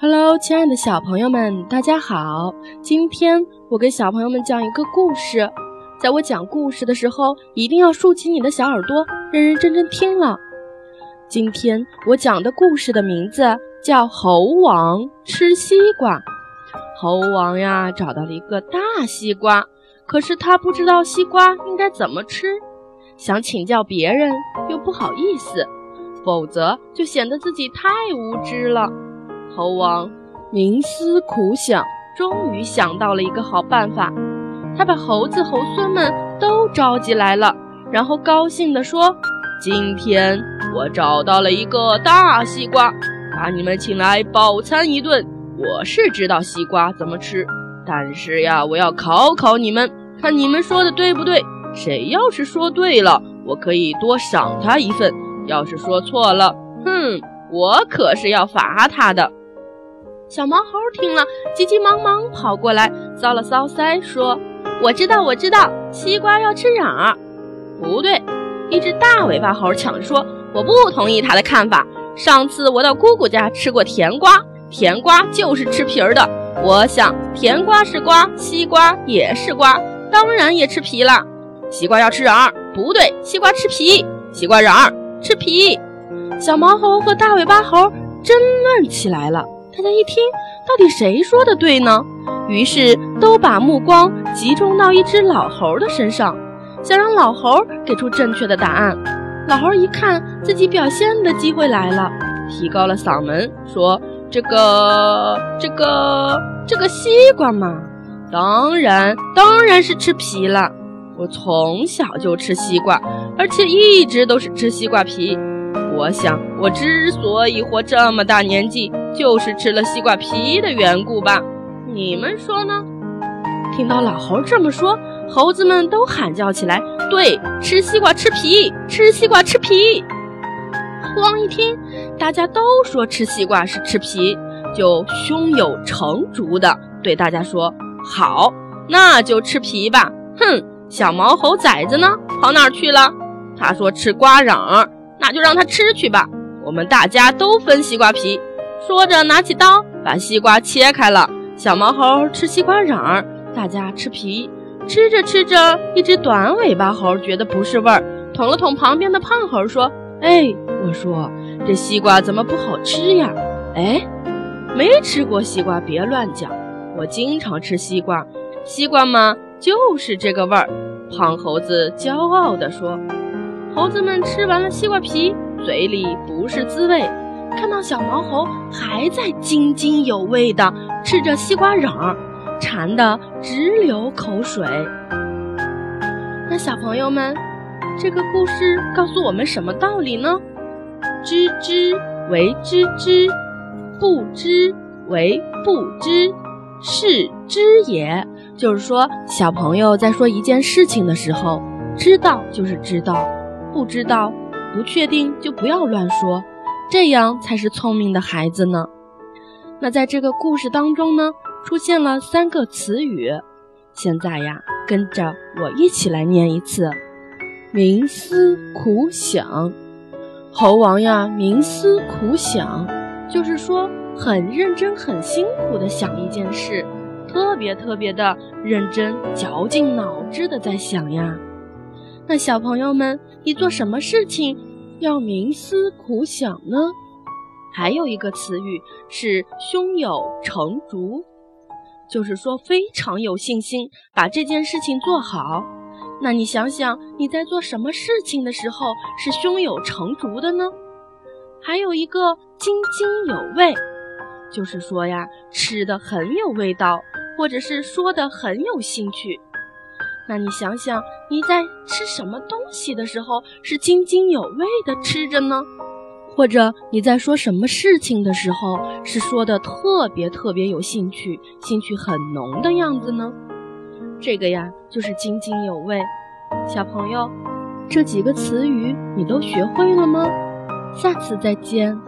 Hello，亲爱的小朋友们，大家好！今天我给小朋友们讲一个故事。在我讲故事的时候，一定要竖起你的小耳朵，认认真真听了。今天我讲的故事的名字叫《猴王吃西瓜》。猴王呀，找到了一个大西瓜，可是他不知道西瓜应该怎么吃，想请教别人又不好意思，否则就显得自己太无知了。猴王冥思苦想，终于想到了一个好办法。他把猴子、猴孙们都召集来了，然后高兴地说：“今天我找到了一个大西瓜，把你们请来饱餐一顿。我是知道西瓜怎么吃，但是呀，我要考考你们，看你们说的对不对。谁要是说对了，我可以多赏他一份；要是说错了，哼，我可是要罚他的。”小毛猴听了，急急忙忙跑过来，搔了搔腮，说：“我知道，我知道，西瓜要吃瓤儿。”不对，一只大尾巴猴抢着说：“我不同意他的看法。上次我到姑姑家吃过甜瓜，甜瓜就是吃皮儿的。我想，甜瓜是瓜，西瓜也是瓜，当然也吃皮了。西瓜要吃瓤儿，不对，西瓜吃皮，西瓜瓤儿吃皮。”小毛猴和大尾巴猴争论起来了。大家一听，到底谁说的对呢？于是都把目光集中到一只老猴的身上，想让老猴给出正确的答案。老猴一看自己表现的机会来了，提高了嗓门说：“这个，这个，这个西瓜嘛，当然，当然是吃皮了。我从小就吃西瓜，而且一直都是吃西瓜皮。”我想，我之所以活这么大年纪，就是吃了西瓜皮的缘故吧？你们说呢？听到老猴这么说，猴子们都喊叫起来：“对，吃西瓜吃皮，吃西瓜吃皮！”猴王一听，大家都说吃西瓜是吃皮，就胸有成竹的对大家说：“好，那就吃皮吧。”哼，小毛猴崽子呢？跑哪儿去了？他说吃瓜瓤。那就让他吃去吧，我们大家都分西瓜皮。说着，拿起刀把西瓜切开了。小毛猴吃西瓜瓤，大家吃皮。吃着吃着，一只短尾巴猴觉得不是味儿，捅了捅旁边的胖猴，说：“哎，我说这西瓜怎么不好吃呀？哎，没吃过西瓜别乱讲，我经常吃西瓜，西瓜嘛就是这个味儿。”胖猴子骄傲地说。猴子们吃完了西瓜皮，嘴里不是滋味。看到小毛猴还在津津有味地吃着西瓜瓤，馋得直流口水。那小朋友们，这个故事告诉我们什么道理呢？知之为知之，不知为不知，是知也。就是说，小朋友在说一件事情的时候，知道就是知道。不知道，不确定就不要乱说，这样才是聪明的孩子呢。那在这个故事当中呢，出现了三个词语，现在呀，跟着我一起来念一次：冥思苦想。猴王呀，冥思苦想，就是说很认真、很辛苦的想一件事，特别特别的认真、绞尽脑汁的在想呀。那小朋友们，你做什么事情要冥思苦想呢？还有一个词语是胸有成竹，就是说非常有信心把这件事情做好。那你想想，你在做什么事情的时候是胸有成竹的呢？还有一个津津有味，就是说呀，吃的很有味道，或者是说的很有兴趣。那你想想，你在吃什么东西的时候是津津有味的吃着呢？或者你在说什么事情的时候是说的特别特别有兴趣，兴趣很浓的样子呢？这个呀，就是津津有味。小朋友，这几个词语你都学会了吗？下次再见。